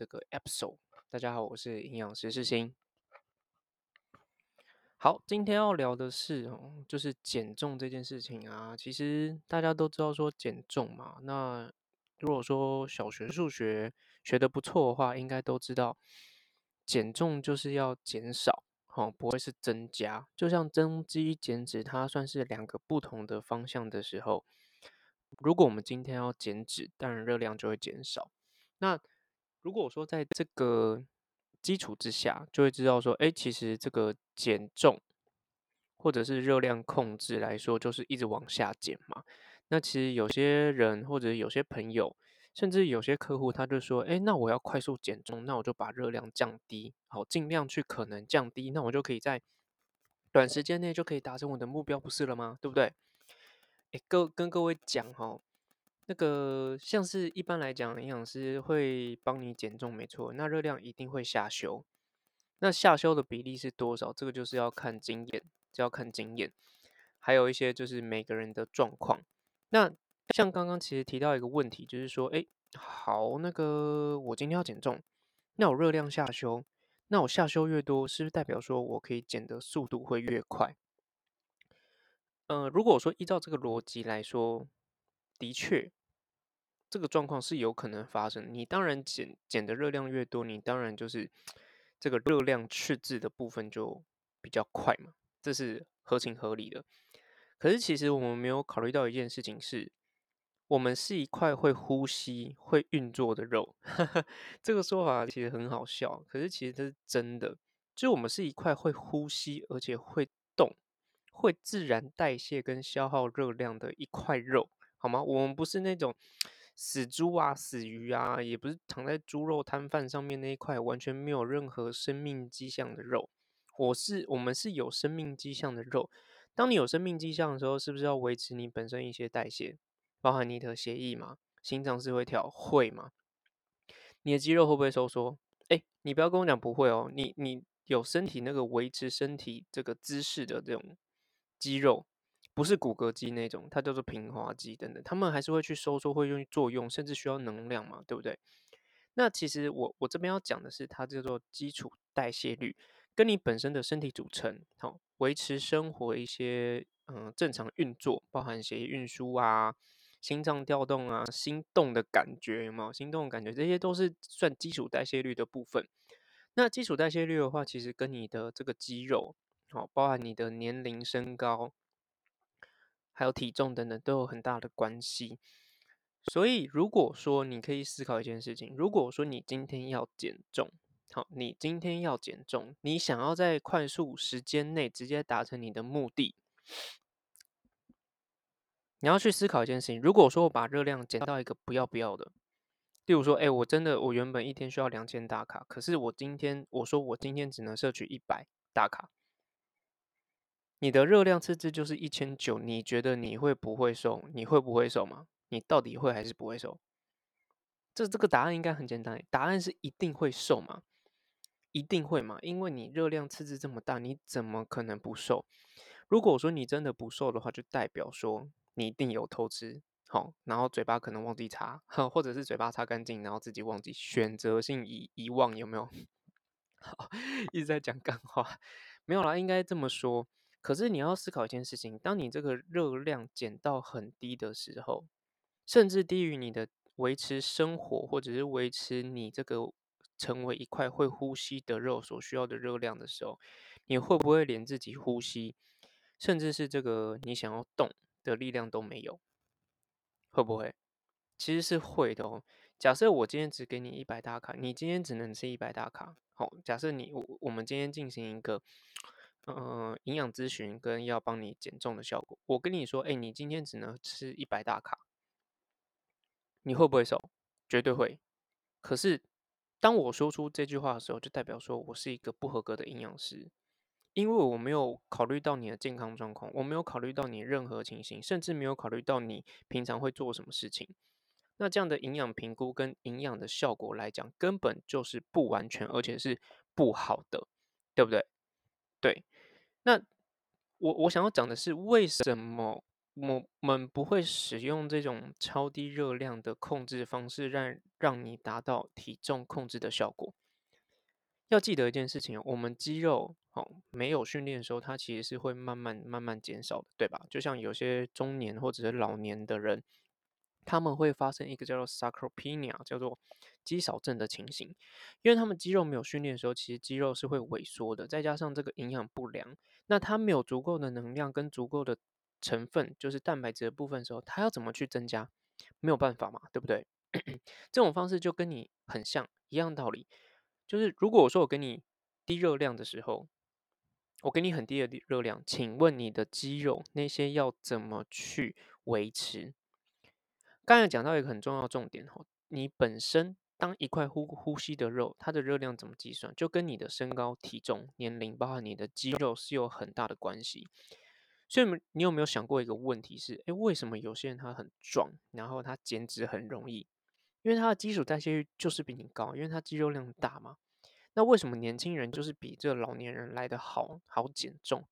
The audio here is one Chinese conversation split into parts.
这个 episode。大家好，我是营养师世新。好，今天要聊的是哦，就是减重这件事情啊。其实大家都知道说减重嘛，那如果说小学数学学的不错的话，应该都知道减重就是要减少，哦，不会是增加。就像增肌减脂，它算是两个不同的方向的时候，如果我们今天要减脂，当然热量就会减少。那如果说在这个基础之下，就会知道说，哎，其实这个减重或者是热量控制来说，就是一直往下减嘛。那其实有些人或者有些朋友，甚至有些客户，他就说，哎，那我要快速减重，那我就把热量降低，好，尽量去可能降低，那我就可以在短时间内就可以达成我的目标，不是了吗？对不对？哎，各跟各位讲哈。那个像是一般来讲，营养师会帮你减重，没错，那热量一定会下修。那下修的比例是多少？这个就是要看经验，就要看经验，还有一些就是每个人的状况。那像刚刚其实提到一个问题，就是说，哎，好，那个我今天要减重，那我热量下修，那我下修越多，是不是代表说我可以减的速度会越快？嗯，如果说依照这个逻辑来说，的确。这个状况是有可能发生。你当然减减的热量越多，你当然就是这个热量赤字的部分就比较快嘛，这是合情合理的。可是其实我们没有考虑到一件事情是，我们是一块会呼吸、会运作的肉。这个说法其实很好笑，可是其实这是真的。就我们是一块会呼吸，而且会动、会自然代谢跟消耗热量的一块肉，好吗？我们不是那种。死猪啊，死鱼啊，也不是躺在猪肉摊贩上面那一块完全没有任何生命迹象的肉。我是我们是有生命迹象的肉。当你有生命迹象的时候，是不是要维持你本身一些代谢，包含你的血液嘛？心脏是会跳，会吗？你的肌肉会不会收缩？哎，你不要跟我讲不会哦。你你有身体那个维持身体这个姿势的这种肌肉。不是骨骼肌那种，它叫做平滑肌等等，他们还是会去收缩，会用作用，甚至需要能量嘛，对不对？那其实我我这边要讲的是，它叫做基础代谢率，跟你本身的身体组成，好维持生活一些嗯正常运作，包含血液运输啊、心脏跳动啊、心动的感觉有没有？心动的感觉，这些都是算基础代谢率的部分。那基础代谢率的话，其实跟你的这个肌肉，好，包含你的年龄、身高。还有体重等等都有很大的关系，所以如果说你可以思考一件事情，如果说你今天要减重，好，你今天要减重，你想要在快速时间内直接达成你的目的，你要去思考一件事情。如果说我把热量减到一个不要不要的，例如说，哎，我真的我原本一天需要两千大卡，可是我今天我说我今天只能摄取一百大卡。你的热量赤字就是一千九，你觉得你会不会瘦？你会不会瘦吗？你到底会还是不会瘦？这这个答案应该很简单，答案是一定会瘦嘛，一定会嘛，因为你热量赤字这么大，你怎么可能不瘦？如果说你真的不瘦的话，就代表说你一定有偷吃，好，然后嘴巴可能忘记擦，或者是嘴巴擦干净，然后自己忘记选择性遗遗忘，有没有？好，一直在讲干话，没有啦，应该这么说。可是你要思考一件事情：当你这个热量减到很低的时候，甚至低于你的维持生活或者是维持你这个成为一块会呼吸的肉所需要的热量的时候，你会不会连自己呼吸，甚至是这个你想要动的力量都没有？会不会？其实是会的哦。假设我今天只给你一百大卡，你今天只能吃一百大卡。好，假设你我我们今天进行一个。嗯，营养咨询跟要帮你减重的效果，我跟你说，哎，你今天只能吃一百大卡，你会不会瘦？绝对会。可是，当我说出这句话的时候，就代表说我是一个不合格的营养师，因为我没有考虑到你的健康状况，我没有考虑到你任何情形，甚至没有考虑到你平常会做什么事情。那这样的营养评估跟营养的效果来讲，根本就是不完全，而且是不好的，对不对？对。那我我想要讲的是，为什么我们不会使用这种超低热量的控制方式，让让你达到体重控制的效果。要记得一件事情，我们肌肉哦没有训练的时候，它其实是会慢慢慢慢减少的，对吧？就像有些中年或者是老年的人，他们会发生一个叫做 sarcopenia，叫做肌少症的情形，因为他们肌肉没有训练的时候，其实肌肉是会萎缩的，再加上这个营养不良，那它没有足够的能量跟足够的成分，就是蛋白质的部分的时候，它要怎么去增加？没有办法嘛，对不对？这种方式就跟你很像，一样道理。就是如果我说我给你低热量的时候，我给你很低的热量，请问你的肌肉那些要怎么去维持？刚才讲到一个很重要重点哦，你本身当一块呼呼吸的肉，它的热量怎么计算？就跟你的身高、体重、年龄，包括你的肌肉是有很大的关系。所以你有没有想过一个问题是：诶，为什么有些人他很壮，然后他减脂很容易？因为他的基础代谢率就是比你高，因为他肌肉量大嘛。那为什么年轻人就是比这老年人来的好好减重？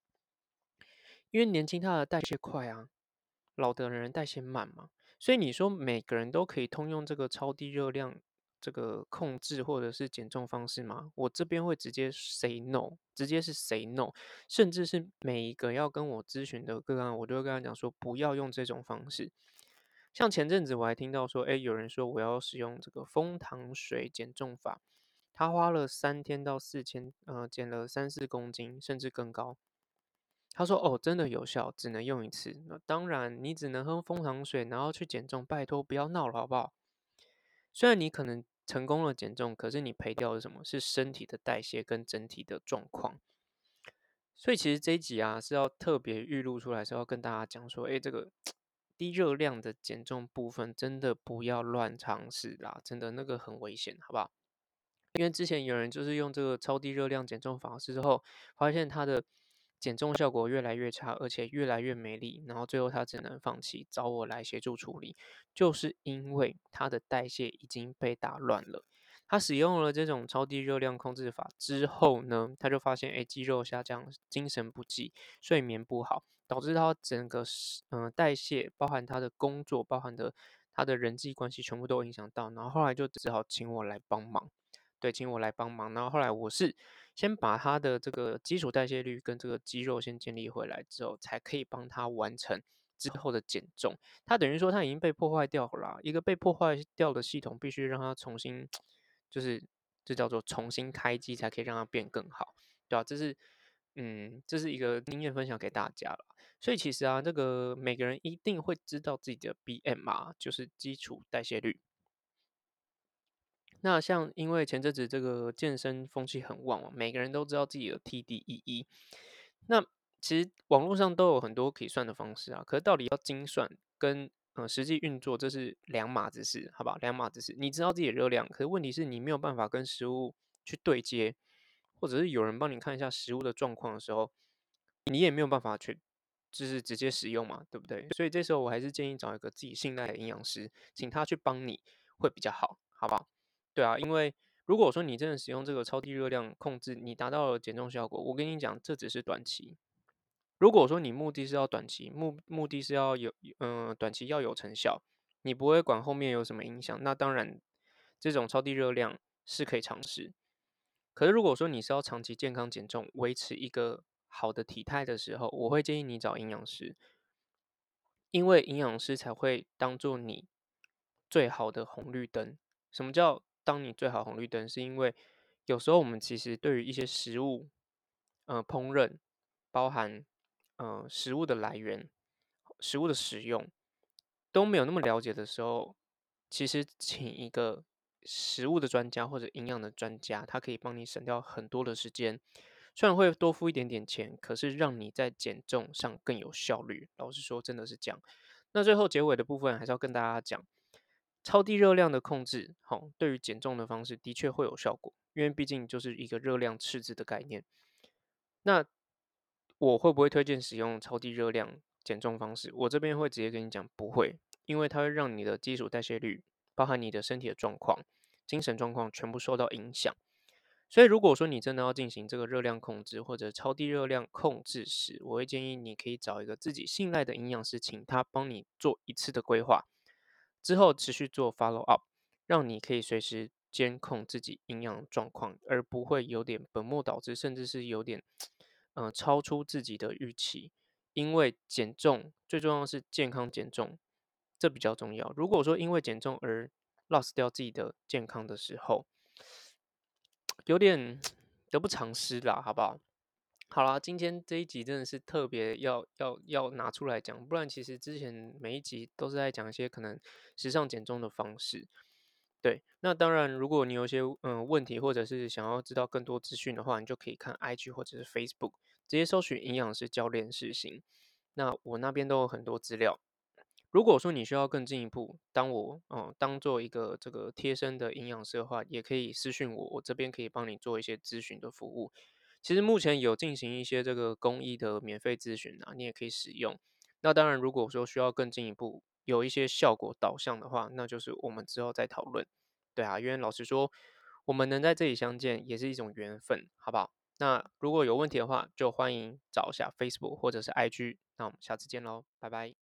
因为年轻他的代谢快啊，老的人代谢慢嘛。所以你说每个人都可以通用这个超低热量这个控制或者是减重方式吗？我这边会直接 say no，直接是 say no，甚至是每一个要跟我咨询的个案，我都会跟他讲说不要用这种方式。像前阵子我还听到说，哎，有人说我要使用这个蜂糖水减重法，他花了三天到四千，呃，减了三四公斤，甚至更高。他说，哦，真的有效，只能用一次。那当然，你只能喝蜂糖水，然后去减重，拜托不要闹了，好不好？虽然你可能成功了减重，可是你赔掉了什么？是身体的代谢跟整体的状况。所以其实这一集啊，是要特别预录出来，是要跟大家讲说，哎，这个。低热量的减重部分真的不要乱尝试啦，真的那个很危险，好不好？因为之前有人就是用这个超低热量减重方式之后，发现他的减重效果越来越差，而且越来越没力，然后最后他只能放弃，找我来协助处理，就是因为他的代谢已经被打乱了。他使用了这种超低热量控制法之后呢，他就发现，哎，肌肉下降，精神不济，睡眠不好，导致他整个嗯代谢，包含他的工作，包含的他的人际关系，全部都影响到。然后后来就只好请我来帮忙，对，请我来帮忙。然后后来我是先把他的这个基础代谢率跟这个肌肉先建立回来之后，才可以帮他完成之后的减重。他等于说他已经被破坏掉了，一个被破坏掉的系统，必须让他重新。就是这叫做重新开机，才可以让它变更好，对吧？这是嗯，这是一个经验分享给大家了。所以其实啊，这个每个人一定会知道自己的 BMR，就是基础代谢率。那像因为前阵子这个健身风气很旺嘛，每个人都知道自己的 TDEE。那其实网络上都有很多可以算的方式啊，可是到底要精算跟嗯，实际运作这是两码子事，好吧？两码子事。你知道自己的热量，可是问题是你没有办法跟食物去对接，或者是有人帮你看一下食物的状况的时候，你也没有办法去，就是直接使用嘛，对不对？所以这时候我还是建议找一个自己信赖的营养师，请他去帮你会比较好，好不好？对啊，因为如果说你真的使用这个超低热量控制，你达到了减重效果，我跟你讲，这只是短期。如果说你目的是要短期目目的是要有嗯短期要有成效，你不会管后面有什么影响，那当然这种超低热量是可以尝试。可是如果说你是要长期健康减重，维持一个好的体态的时候，我会建议你找营养师，因为营养师才会当做你最好的红绿灯。什么叫当你最好红绿灯？是因为有时候我们其实对于一些食物，呃烹饪包含。呃，食物的来源、食物的使用都没有那么了解的时候，其实请一个食物的专家或者营养的专家，他可以帮你省掉很多的时间。虽然会多付一点点钱，可是让你在减重上更有效率。老实说，真的是这样。那最后结尾的部分，还是要跟大家讲，超低热量的控制，好，对于减重的方式的确会有效果，因为毕竟就是一个热量赤字的概念。那我会不会推荐使用超低热量减重方式？我这边会直接跟你讲，不会，因为它会让你的基础代谢率，包含你的身体的状况、精神状况全部受到影响。所以如果说你真的要进行这个热量控制或者超低热量控制时，我会建议你可以找一个自己信赖的营养师，请他帮你做一次的规划，之后持续做 follow up，让你可以随时监控自己营养状况，而不会有点本末倒置，甚至是有点，呃，超出自己的预期。因为减重最重要是健康减重，这比较重要。如果说因为减重而 lost 掉自己的健康的时候，有点 得不偿失啦，好不好？好啦，今天这一集真的是特别要要要拿出来讲，不然其实之前每一集都是在讲一些可能时尚减重的方式。对，那当然，如果你有一些嗯问题，或者是想要知道更多资讯的话，你就可以看 IG 或者是 Facebook，直接搜寻营养师教练试行。那我那边都有很多资料。如果说你需要更进一步，当我嗯当做一个这个贴身的营养师的话，也可以私讯我，我这边可以帮你做一些咨询的服务。其实目前有进行一些这个公益的免费咨询啊，你也可以使用。那当然，如果说需要更进一步，有一些效果导向的话，那就是我们之后再讨论。对啊，因为老实说，我们能在这里相见也是一种缘分，好不好？那如果有问题的话，就欢迎找一下 Facebook 或者是 IG。那我们下次见喽，拜拜。